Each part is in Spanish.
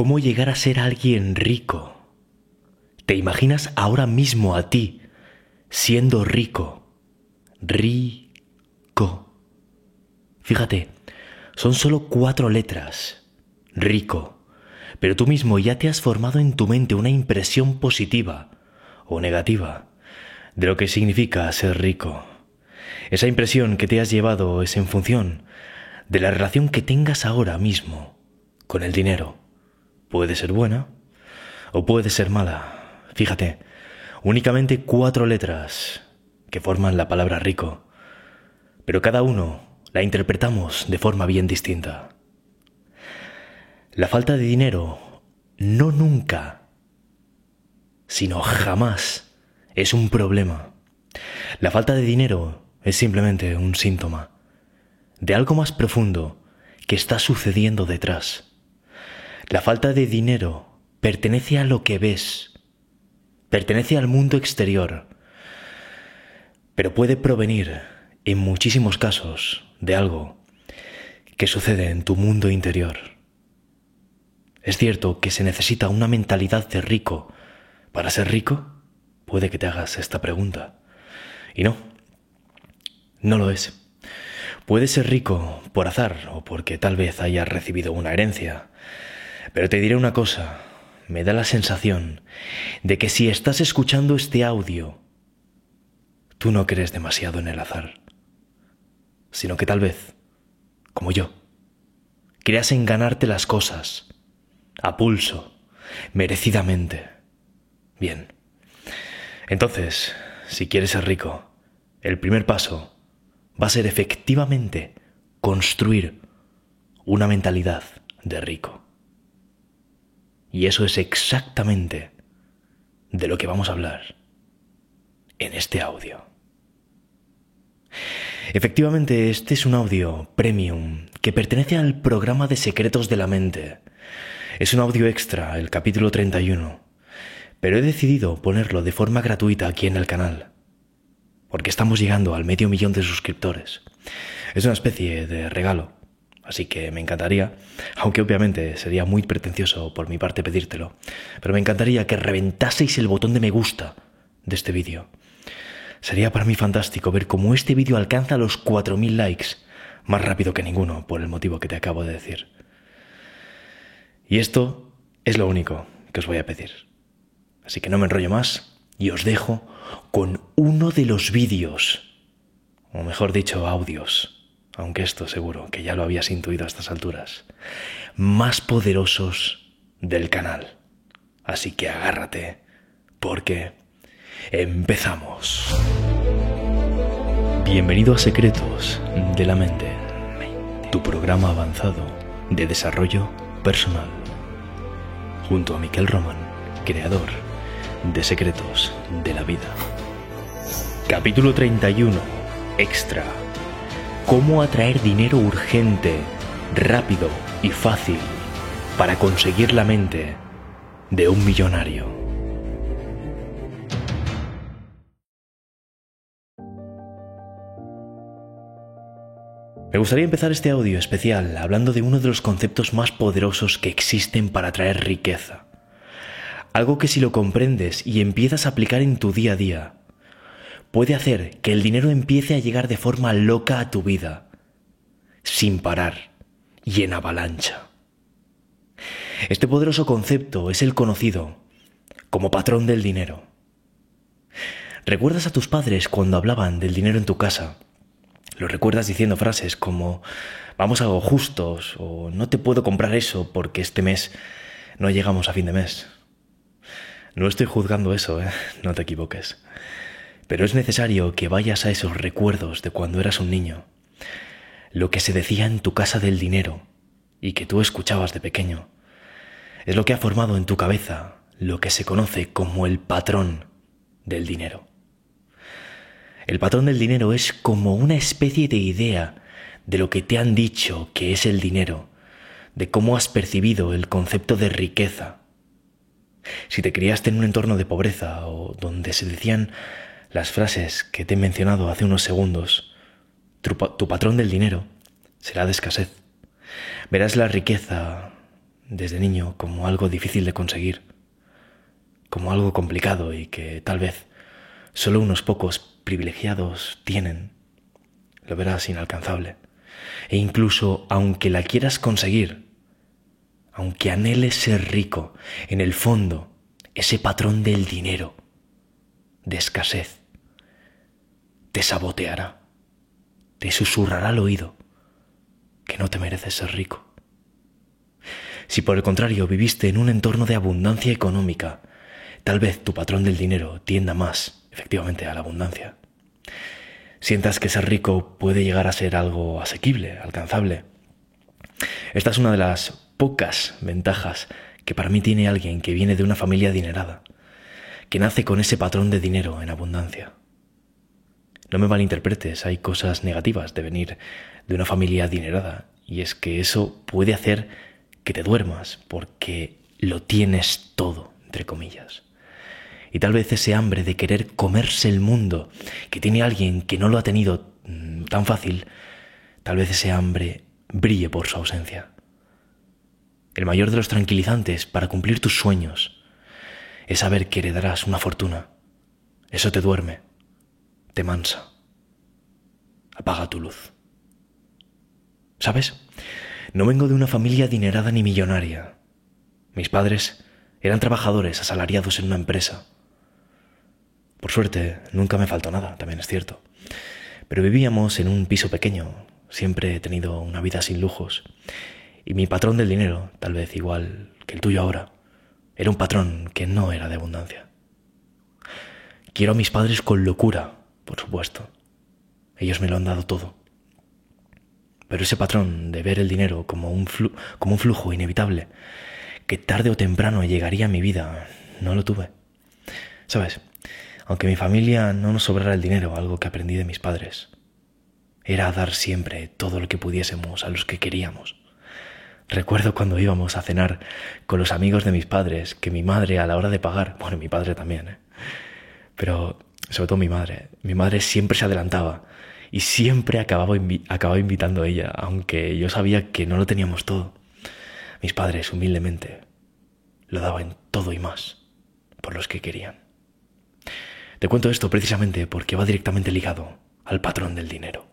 cómo llegar a ser alguien rico. ¿Te imaginas ahora mismo a ti siendo rico? Rico. Fíjate, son solo cuatro letras. Rico. Pero tú mismo ya te has formado en tu mente una impresión positiva o negativa de lo que significa ser rico. Esa impresión que te has llevado es en función de la relación que tengas ahora mismo con el dinero. Puede ser buena o puede ser mala. Fíjate, únicamente cuatro letras que forman la palabra rico, pero cada uno la interpretamos de forma bien distinta. La falta de dinero no nunca, sino jamás es un problema. La falta de dinero es simplemente un síntoma de algo más profundo que está sucediendo detrás. La falta de dinero pertenece a lo que ves, pertenece al mundo exterior, pero puede provenir, en muchísimos casos, de algo que sucede en tu mundo interior. Es cierto que se necesita una mentalidad de rico para ser rico. Puede que te hagas esta pregunta. Y no, no lo es. Puedes ser rico por azar o porque tal vez hayas recibido una herencia. Pero te diré una cosa, me da la sensación de que si estás escuchando este audio, tú no crees demasiado en el azar, sino que tal vez, como yo, creas en ganarte las cosas, a pulso, merecidamente. Bien. Entonces, si quieres ser rico, el primer paso va a ser efectivamente construir una mentalidad de rico. Y eso es exactamente de lo que vamos a hablar en este audio. Efectivamente, este es un audio premium que pertenece al programa de secretos de la mente. Es un audio extra, el capítulo 31, pero he decidido ponerlo de forma gratuita aquí en el canal, porque estamos llegando al medio millón de suscriptores. Es una especie de regalo Así que me encantaría, aunque obviamente sería muy pretencioso por mi parte pedírtelo, pero me encantaría que reventaseis el botón de me gusta de este vídeo. Sería para mí fantástico ver cómo este vídeo alcanza los 4.000 likes más rápido que ninguno por el motivo que te acabo de decir. Y esto es lo único que os voy a pedir. Así que no me enrollo más y os dejo con uno de los vídeos, o mejor dicho, audios aunque esto seguro que ya lo habías intuido a estas alturas, más poderosos del canal. Así que agárrate, porque empezamos. Bienvenido a Secretos de la Mente, tu programa avanzado de desarrollo personal, junto a Miquel Roman, creador de Secretos de la Vida. Capítulo 31, Extra cómo atraer dinero urgente, rápido y fácil para conseguir la mente de un millonario. Me gustaría empezar este audio especial hablando de uno de los conceptos más poderosos que existen para atraer riqueza. Algo que si lo comprendes y empiezas a aplicar en tu día a día, puede hacer que el dinero empiece a llegar de forma loca a tu vida, sin parar y en avalancha. Este poderoso concepto es el conocido como patrón del dinero. ¿Recuerdas a tus padres cuando hablaban del dinero en tu casa? Lo recuerdas diciendo frases como vamos a algo justos o no te puedo comprar eso porque este mes no llegamos a fin de mes. No estoy juzgando eso, ¿eh? no te equivoques. Pero es necesario que vayas a esos recuerdos de cuando eras un niño, lo que se decía en tu casa del dinero y que tú escuchabas de pequeño. Es lo que ha formado en tu cabeza lo que se conoce como el patrón del dinero. El patrón del dinero es como una especie de idea de lo que te han dicho que es el dinero, de cómo has percibido el concepto de riqueza. Si te criaste en un entorno de pobreza o donde se decían las frases que te he mencionado hace unos segundos, tu, patrón del dinero será de escasez. Verás la riqueza desde niño como algo difícil de conseguir, como algo complicado y que tal vez solo unos pocos privilegiados tienen, lo verás inalcanzable. E incluso aunque la quieras conseguir, aunque anheles ser rico, en el fondo, ese patrón del dinero, de escasez, te saboteará, te susurrará al oído que no te mereces ser rico. Si por el contrario viviste en un entorno de abundancia económica, tal vez tu patrón del dinero tienda más, efectivamente, a la abundancia. Sientas que ser rico puede llegar a ser algo asequible, alcanzable. Esta es una de las pocas ventajas que para mí tiene alguien que viene de una familia adinerada, que nace con ese patrón de dinero en abundancia. No me malinterpretes, hay cosas negativas de venir de una familia adinerada, y es que eso puede hacer que te duermas porque lo tienes todo, entre comillas. Y tal vez ese hambre de querer comerse el mundo que tiene alguien que no lo ha tenido mm, tan fácil, tal vez ese hambre brille por su ausencia. El mayor de los tranquilizantes para cumplir tus sueños es saber que heredarás una fortuna. Eso te duerme, te mansa. Apaga tu luz. ¿Sabes? No vengo de una familia adinerada ni millonaria. Mis padres eran trabajadores asalariados en una empresa. Por suerte, nunca me faltó nada, también es cierto. Pero vivíamos en un piso pequeño, siempre he tenido una vida sin lujos. Y mi patrón del dinero, tal vez igual que el tuyo ahora, era un patrón que no era de abundancia. Quiero a mis padres con locura, por supuesto. Ellos me lo han dado todo. Pero ese patrón de ver el dinero como un, flujo inevitable, que tarde o temprano llegaría a mi vida, no lo tuve. Sabes, aunque mi familia no nos sobrara el dinero, algo que aprendí de mis padres, era dar siempre todo lo que pudiésemos a los que queríamos. Recuerdo cuando íbamos a cenar con los amigos de mis padres, que mi madre a la hora de pagar, bueno, mi padre también, ¿eh? pero sobre todo mi madre, mi madre siempre se adelantaba y siempre acababa, acababa invitando a ella, aunque yo sabía que no lo teníamos todo. Mis padres, humildemente, lo daban todo y más por los que querían. Te cuento esto precisamente porque va directamente ligado al patrón del dinero.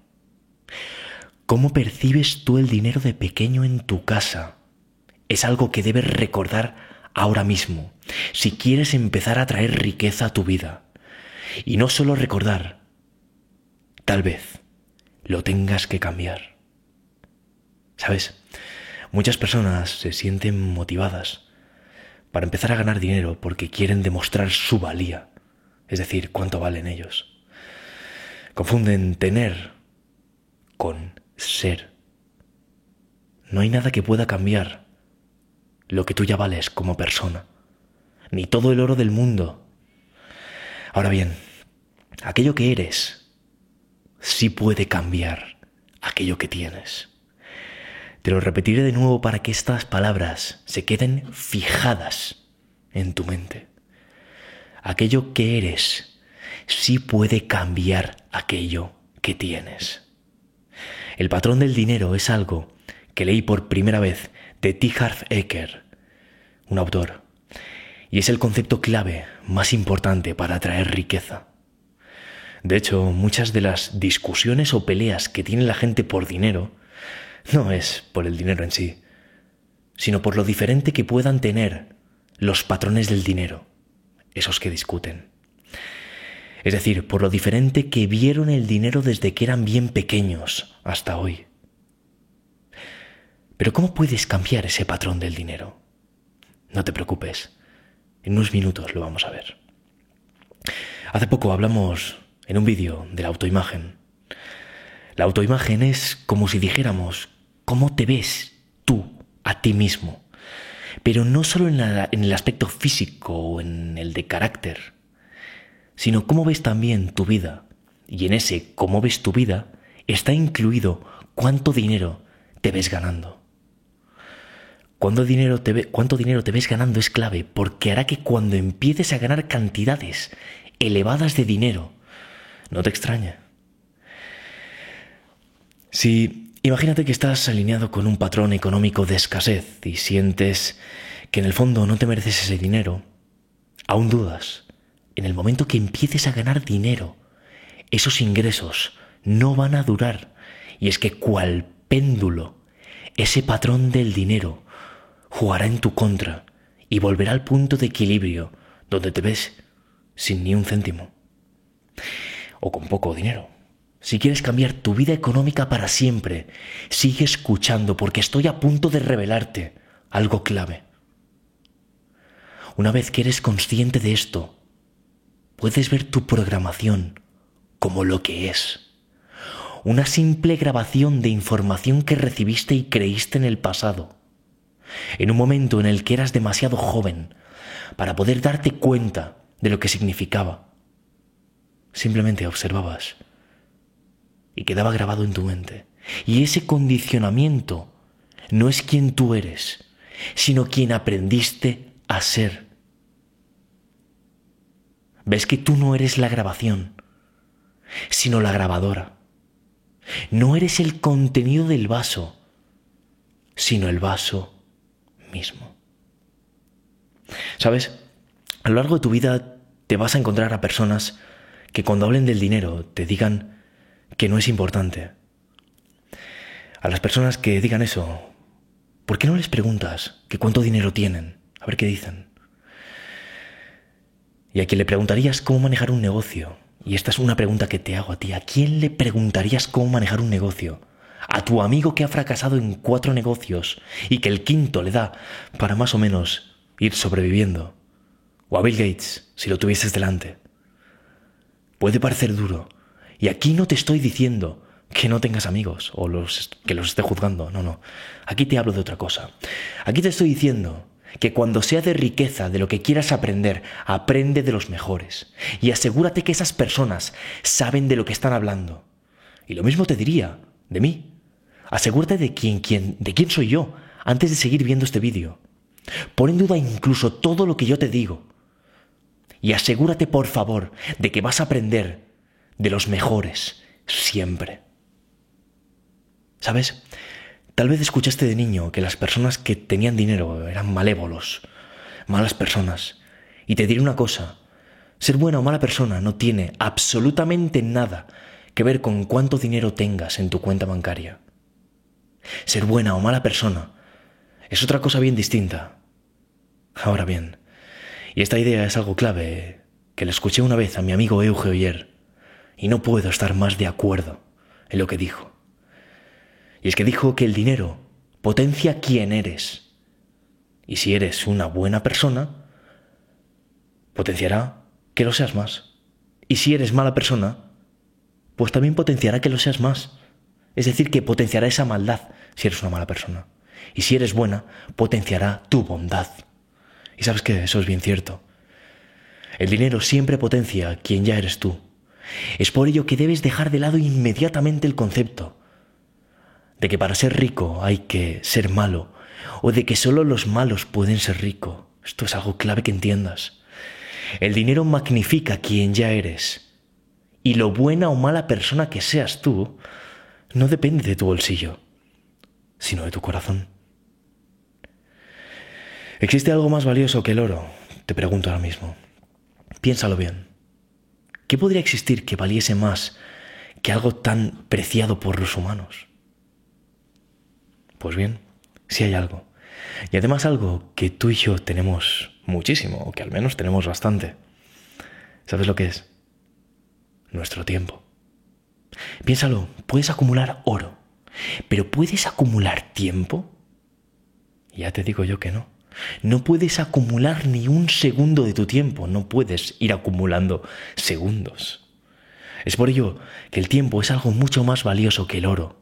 ¿Cómo percibes tú el dinero de pequeño en tu casa? Es algo que debes recordar ahora mismo si quieres empezar a traer riqueza a tu vida. Y no solo recordar, tal vez lo tengas que cambiar. ¿Sabes? Muchas personas se sienten motivadas para empezar a ganar dinero porque quieren demostrar su valía, es decir, cuánto valen ellos. Confunden tener con ser. No hay nada que pueda cambiar lo que tú ya vales como persona, ni todo el oro del mundo. Ahora bien, aquello que eres sí puede cambiar aquello que tienes. Te lo repetiré de nuevo para que estas palabras se queden fijadas en tu mente. Aquello que eres sí puede cambiar aquello que tienes. El patrón del dinero es algo que leí por primera vez de T. Harv Eker, un autor, y es el concepto clave más importante para atraer riqueza. De hecho, muchas de las discusiones o peleas que tiene la gente por dinero no es por el dinero en sí, sino por lo diferente que puedan tener los patrones del dinero, esos que discuten. Es decir, por lo diferente que vieron el dinero desde que eran bien pequeños hasta hoy. Pero ¿cómo puedes cambiar ese patrón del dinero? No te preocupes, en unos minutos lo vamos a ver. Hace poco hablamos en un vídeo de la autoimagen. La autoimagen es como si dijéramos cómo te ves tú a ti mismo, pero no solo en, el aspecto físico o en el de carácter, sino cómo ves también tu vida. Y en ese cómo ves tu vida está incluido cuánto dinero te ves ganando. Dinero, te cuánto dinero te ves ganando es clave porque hará que cuando empieces a ganar cantidades elevadas de dinero, no te extraña. Si Imagínate que estás alineado con un patrón económico de escasez y sientes que en el fondo no te mereces ese dinero. Aún dudas. En el momento que empieces a ganar dinero, esos ingresos no van a durar. Y es que cual péndulo, ese patrón del dinero jugará en tu contra y volverá al punto de equilibrio donde te ves sin ni un céntimo. O con poco dinero. Si quieres cambiar tu vida económica para siempre, sigue escuchando porque estoy a punto de revelarte algo clave. Una vez que eres consciente de esto, puedes ver tu programación como lo que es. Una simple grabación de información que recibiste y creíste en el pasado. En un momento en el que eras demasiado joven para poder darte cuenta de lo que significaba. Simplemente observabas y quedaba grabado en tu mente. Y ese condicionamiento no es quien tú eres, sino quien aprendiste a ser. Ves que tú no eres la grabación, sino la grabadora. No eres el contenido del vaso, sino el vaso mismo. ¿Sabes? A lo largo de tu vida te vas a encontrar a personas que cuando hablen del dinero te digan que no es importante. A las personas que digan eso, ¿por qué no les preguntas que cuánto dinero tienen? A ver qué dicen. Y a quien le preguntarías cómo manejar un negocio, y esta es una pregunta que te hago a ti, ¿a quién le preguntarías cómo manejar un negocio? ¿A tu amigo que ha fracasado en cuatro negocios y que el quinto le da para más o menos ir sobreviviendo? ¿O a Bill Gates, si lo tuvieses delante? Puede parecer duro, y aquí no te estoy diciendo que no tengas amigos o los, que los esté juzgando, no, no. Aquí te hablo de otra cosa. Aquí te estoy diciendo que cuando sea de riqueza, de lo que quieras aprender, aprende de los mejores. Y asegúrate que esas personas saben de lo que están hablando. Y lo mismo te diría de mí. Asegúrate de quién, de quién soy yo antes de seguir viendo este vídeo. Pon en duda incluso todo lo que yo te digo. Y asegúrate, por favor, de que vas a aprender de los mejores, siempre. ¿Sabes? Tal vez escuchaste de niño que las personas que tenían dinero eran malévolos, malas personas. Y te diré una cosa, ser buena o mala persona no tiene absolutamente nada que ver con cuánto dinero tengas en tu cuenta bancaria. Ser buena o mala persona es otra cosa bien distinta. Ahora bien, y esta idea es algo clave que le escuché una vez a mi amigo Euge Oyer, y no puedo estar más de acuerdo en lo que dijo. Y es que dijo que el dinero potencia quién eres. Y si eres una buena persona, potenciará que lo seas más. Y si eres mala persona, pues también potenciará que lo seas más. Es decir, que potenciará esa maldad si eres una mala persona. Y si eres buena, potenciará tu bondad. Y sabes que eso es bien cierto. El dinero siempre potencia quien ya eres tú. Es por ello que debes dejar de lado inmediatamente el concepto de que para ser rico hay que ser malo o de que solo los malos pueden ser ricos. Esto es algo clave que entiendas. El dinero magnifica quien ya eres y lo buena o mala persona que seas tú no depende de tu bolsillo, sino de tu corazón. ¿Existe algo más valioso que el oro? Te pregunto ahora mismo. Piénsalo bien. ¿Qué podría existir que valiese más que algo tan preciado por los humanos? Pues bien, sí hay algo. Y además algo que tú y yo tenemos muchísimo, o que al menos tenemos bastante. ¿Sabes lo que es? Nuestro tiempo. Piénsalo, puedes acumular oro, pero ¿puedes acumular tiempo? Ya te digo yo que no. No puedes acumular ni un segundo de tu tiempo, no puedes ir acumulando segundos. Es por ello que el tiempo es algo mucho más valioso que el oro.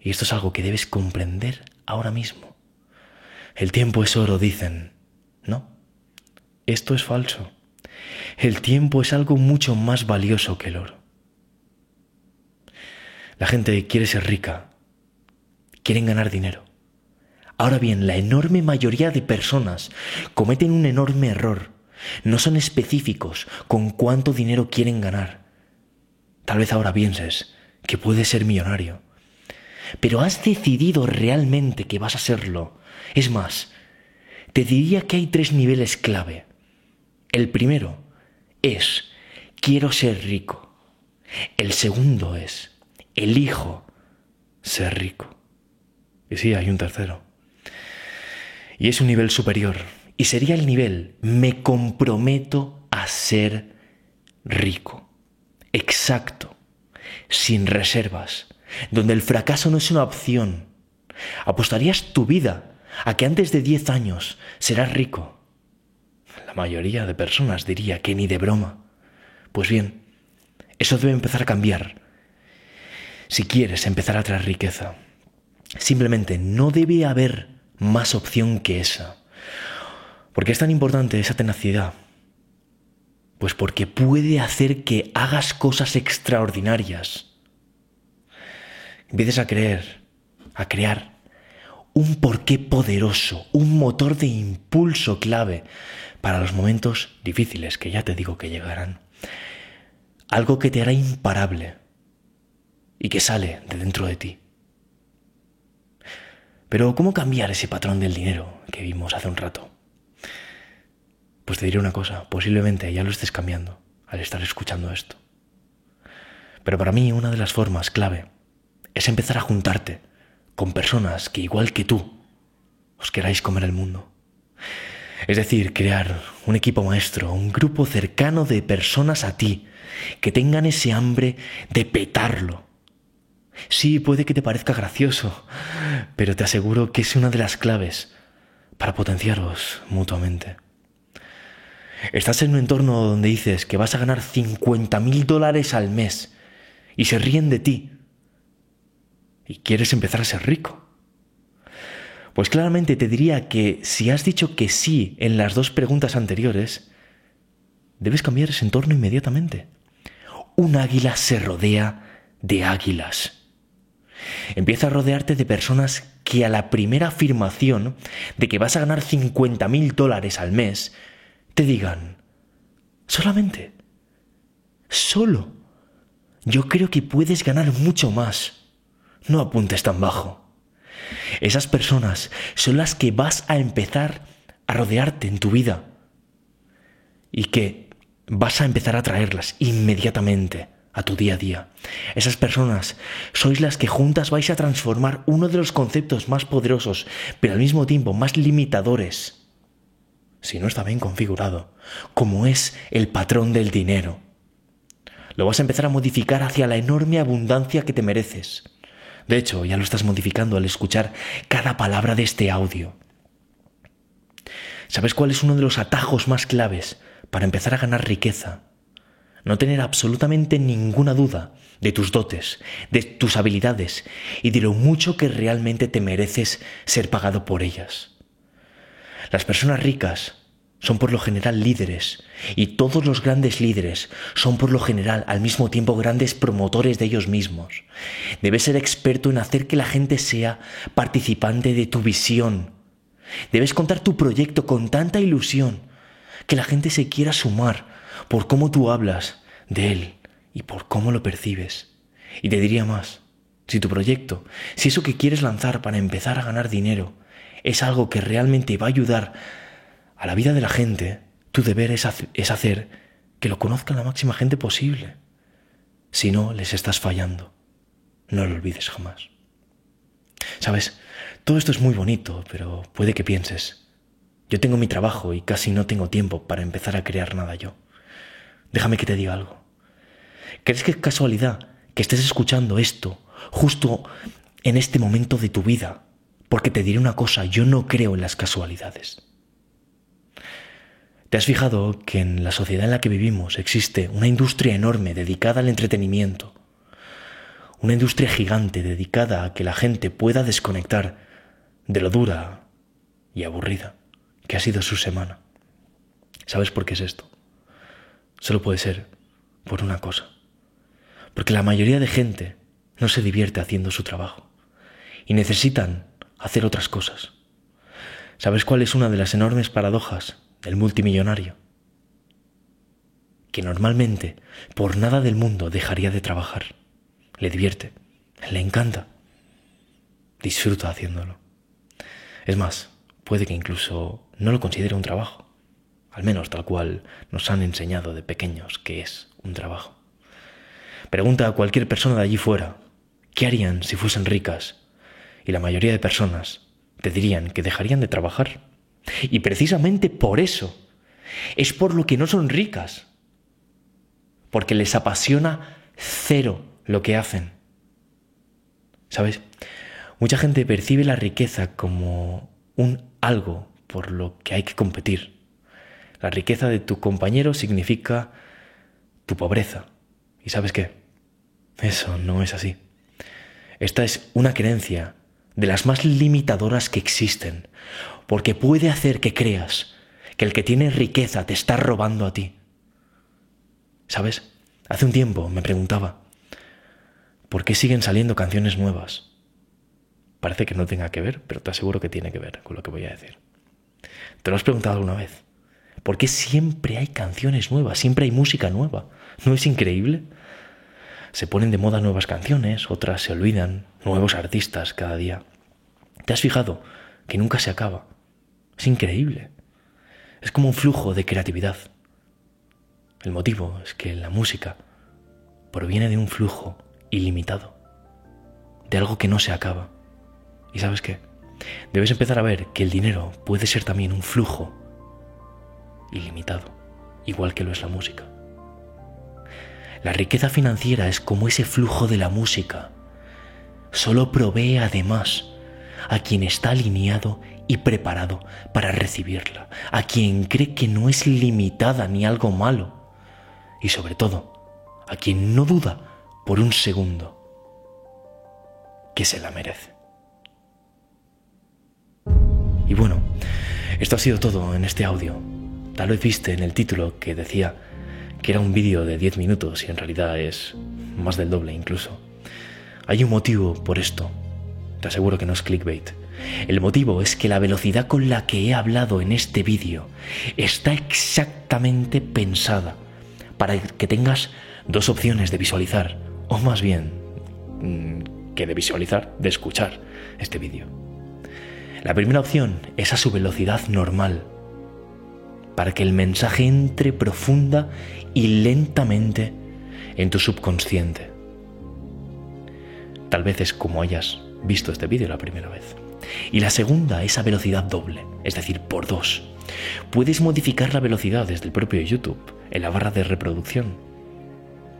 Y esto es algo que debes comprender ahora mismo. El tiempo es oro, dicen. No, esto es falso. El tiempo es algo mucho más valioso que el oro. La gente quiere ser rica, quieren ganar dinero Ahora bien, la enorme mayoría de personas cometen un enorme error. No son específicos con cuánto dinero quieren ganar. Tal vez ahora pienses que puedes ser millonario. pero has decidido realmente que vas a serlo. Es más, te diría que hay tres niveles clave. El primero es, quiero ser rico. El segundo es, elijo ser rico. Y sí, hay un tercero. Y es un nivel superior. Y sería el nivel, me comprometo a ser rico. Exacto. Sin reservas. Donde el fracaso no es una opción. Apostarías tu vida a que antes de 10 años serás rico. La mayoría de personas diría que ni de broma. Pues bien, eso debe empezar a cambiar. Si quieres empezar a traer riqueza, simplemente no debe haber más opción que esa. ¿Por qué es tan importante esa tenacidad? Pues porque puede hacer que hagas cosas extraordinarias. Empieces a creer, a crear un porqué poderoso, un motor de impulso clave para los momentos difíciles que ya te digo que llegarán. Algo que te hará imparable y que sale de dentro de ti. Pero ¿cómo cambiar ese patrón del dinero que vimos hace un rato? Pues te diré una cosa, posiblemente ya lo estés cambiando al estar escuchando esto. Pero para mí una de las formas clave es empezar a juntarte con personas que igual que tú os queráis comer el mundo. Es decir, crear un equipo maestro, un grupo cercano de personas a ti que tengan ese hambre de petarlo. Sí, puede que te parezca gracioso, pero te aseguro que es una de las claves para potenciaros mutuamente. Estás en un entorno donde dices que vas a ganar 50 mil dólares al mes y se ríen de ti. Y quieres empezar a ser rico. Pues claramente te diría que si has dicho que sí en las dos preguntas anteriores, debes cambiar ese entorno inmediatamente. Un águila se rodea de águilas. Empieza a rodearte de personas que a la primera afirmación de que vas a ganar 50 mil dólares al mes, te digan, solamente, solo, yo creo que puedes ganar mucho más. No apuntes tan bajo. Esas personas son las que vas a empezar a rodearte en tu vida y que vas a empezar a traerlas inmediatamente a tu día a día. Esas personas sois las que juntas vais a transformar uno de los conceptos más poderosos, pero al mismo tiempo más limitadores si no está bien configurado, como es el patrón del dinero. Lo vas a empezar a modificar hacia la enorme abundancia que te mereces. De hecho, ya lo estás modificando al escuchar cada palabra de este audio. ¿Sabes cuál es uno de los atajos más claves para empezar a ganar riqueza? No tener absolutamente ninguna duda de tus dotes, de tus habilidades y de lo mucho que realmente te mereces ser pagado por ellas. Las personas ricas son por lo general líderes y todos los grandes líderes son por lo general al mismo tiempo grandes promotores de ellos mismos. Debes ser experto en hacer que la gente sea participante de tu visión. Debes contar tu proyecto con tanta ilusión que la gente se quiera sumar por cómo tú hablas de él y por cómo lo percibes. Y te diría más, si tu proyecto, si eso que quieres lanzar para empezar a ganar dinero, es algo que realmente va a ayudar a la vida de la gente, tu deber es, hacer que lo conozca la máxima gente posible. Si no, les estás fallando. No lo olvides jamás. Sabes, todo esto es muy bonito, pero puede que pienses, yo tengo mi trabajo y casi no tengo tiempo para empezar a crear nada yo. Déjame que te diga algo. ¿Crees que es casualidad que estés escuchando esto justo en este momento de tu vida? Porque te diré una cosa, yo no creo en las casualidades. ¿Te has fijado que en la sociedad en la que vivimos existe una industria enorme dedicada al entretenimiento? Una industria gigante dedicada a que la gente pueda desconectar de lo dura y aburrida que ha sido su semana. ¿Sabes por qué es esto? Solo puede ser por una cosa. Porque la mayoría de gente no se divierte haciendo su trabajo y necesitan hacer otras cosas. ¿Sabes cuál es una de las enormes paradojas del multimillonario? Que normalmente por nada del mundo dejaría de trabajar. Le divierte, le encanta. disfruta haciéndolo. Es más, puede que incluso no lo considere un trabajo, al menos tal cual nos han enseñado de pequeños que es un trabajo. Pregunta a cualquier persona de allí fuera, ¿qué harían si fuesen ricas? Y la mayoría de personas te dirían que dejarían de trabajar. Y precisamente por eso es por lo que no son ricas. Porque les apasiona cero lo que hacen. ¿Sabes? Mucha gente percibe la riqueza como un algo por lo que hay que competir. La riqueza de tu compañero significa tu pobreza. ¿Y sabes qué? Eso no es así. Esta es una creencia de las más limitadoras que existen, porque puede hacer que creas que el que tiene riqueza te está robando a ti. ¿Sabes? Hace un tiempo me preguntaba, ¿por qué siguen saliendo canciones nuevas? Parece que no tenga que ver, pero te aseguro que tiene que ver con lo que voy a decir. ¿Te lo has preguntado alguna vez? ¿Por qué siempre hay canciones nuevas? Siempre hay música nueva. ¿No es increíble? Se ponen de moda nuevas canciones, otras se olvidan, nuevos artistas cada día. ¿Te has fijado que nunca se acaba? Es increíble. Es como un flujo de creatividad. El motivo es que la música proviene de un flujo ilimitado, de algo que no se acaba. ¿Y sabes qué? Debes empezar a ver que el dinero puede ser también un flujo ilimitado, igual que lo es la música. La riqueza financiera es como ese flujo de la música. Solo provee además a quien está alineado y preparado para recibirla, a quien cree que no es limitada ni algo malo, y sobre todo, a quien no duda por un segundo que se la merece. Y bueno, esto ha sido todo en este audio. Tal vez viste en el título que decía que era un vídeo de 10 minutos y en realidad es más del doble incluso. Hay un motivo por esto. Te aseguro que no es clickbait. El motivo es que la velocidad con la que he hablado en este vídeo está exactamente pensada para que tengas dos opciones de visualizar, o más bien mm, que de visualizar, de escuchar este vídeo. La primera opción es a su velocidad normal, para que el mensaje entre profunda y lentamente en tu subconsciente. Tal vez es como hayas visto este vídeo la primera vez. Y la segunda es a velocidad doble, es decir, por dos. Puedes modificar la velocidad desde el propio YouTube, en la barra de reproducción.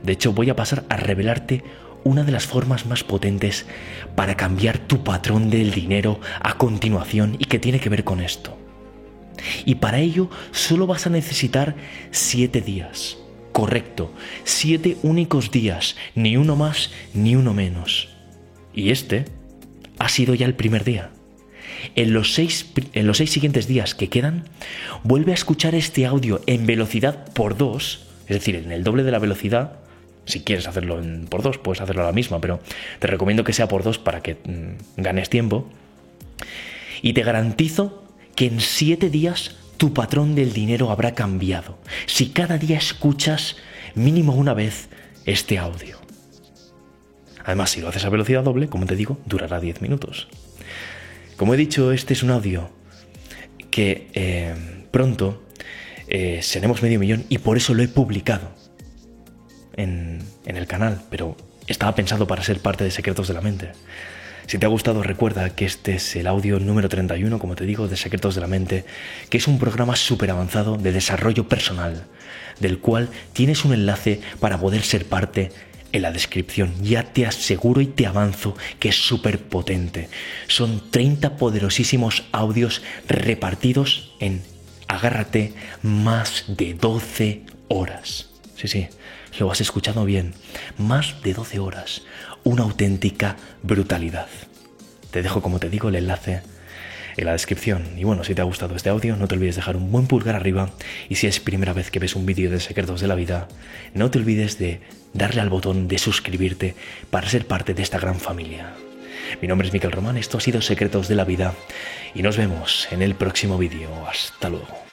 De hecho, voy a pasar a revelarte una de las formas más potentes para cambiar tu patrón del dinero a continuación y que tiene que ver con esto. Y para ello solo vas a necesitar siete días. Correcto, siete únicos días, ni uno más ni uno menos. Y este ha sido ya el primer día. En los, seis, en los seis siguientes días que quedan, vuelve a escuchar este audio en velocidad por dos, es decir, en el doble de la velocidad. Si quieres hacerlo en, por dos, puedes hacerlo a la misma, pero te recomiendo que sea por dos para que mm, ganes tiempo. Y te garantizo que en siete días tu patrón del dinero habrá cambiado. Si cada día escuchas mínimo una vez este audio. Además, si lo haces a velocidad doble, como te digo, durará 10 minutos. Como he dicho, este es un audio que eh, pronto eh, seremos medio millón y por eso lo he publicado en, en el canal, pero estaba pensado para ser parte de Secretos de la Mente. Si te ha gustado, recuerda que este es el audio número 31, como te digo, de Secretos de la Mente, que es un programa súper avanzado de desarrollo personal, del cual tienes un enlace para poder ser parte en la descripción. Ya te aseguro y te avanzo que es súper potente. Son 30 poderosísimos audios repartidos en, agárrate, más de 12 horas. Sí, sí, lo has escuchado bien. Más de 12 horas. Una auténtica brutalidad. Te dejo, como te digo, el enlace en la descripción. Y bueno, si te ha gustado este audio, no te olvides dejar un buen pulgar arriba. Y si es primera vez que ves un vídeo de secretos de la vida, no te olvides de darle al botón de suscribirte para ser parte de esta gran familia. Mi nombre es Miquel Román, esto ha sido Secretos de la Vida y nos vemos en el próximo vídeo. Hasta luego.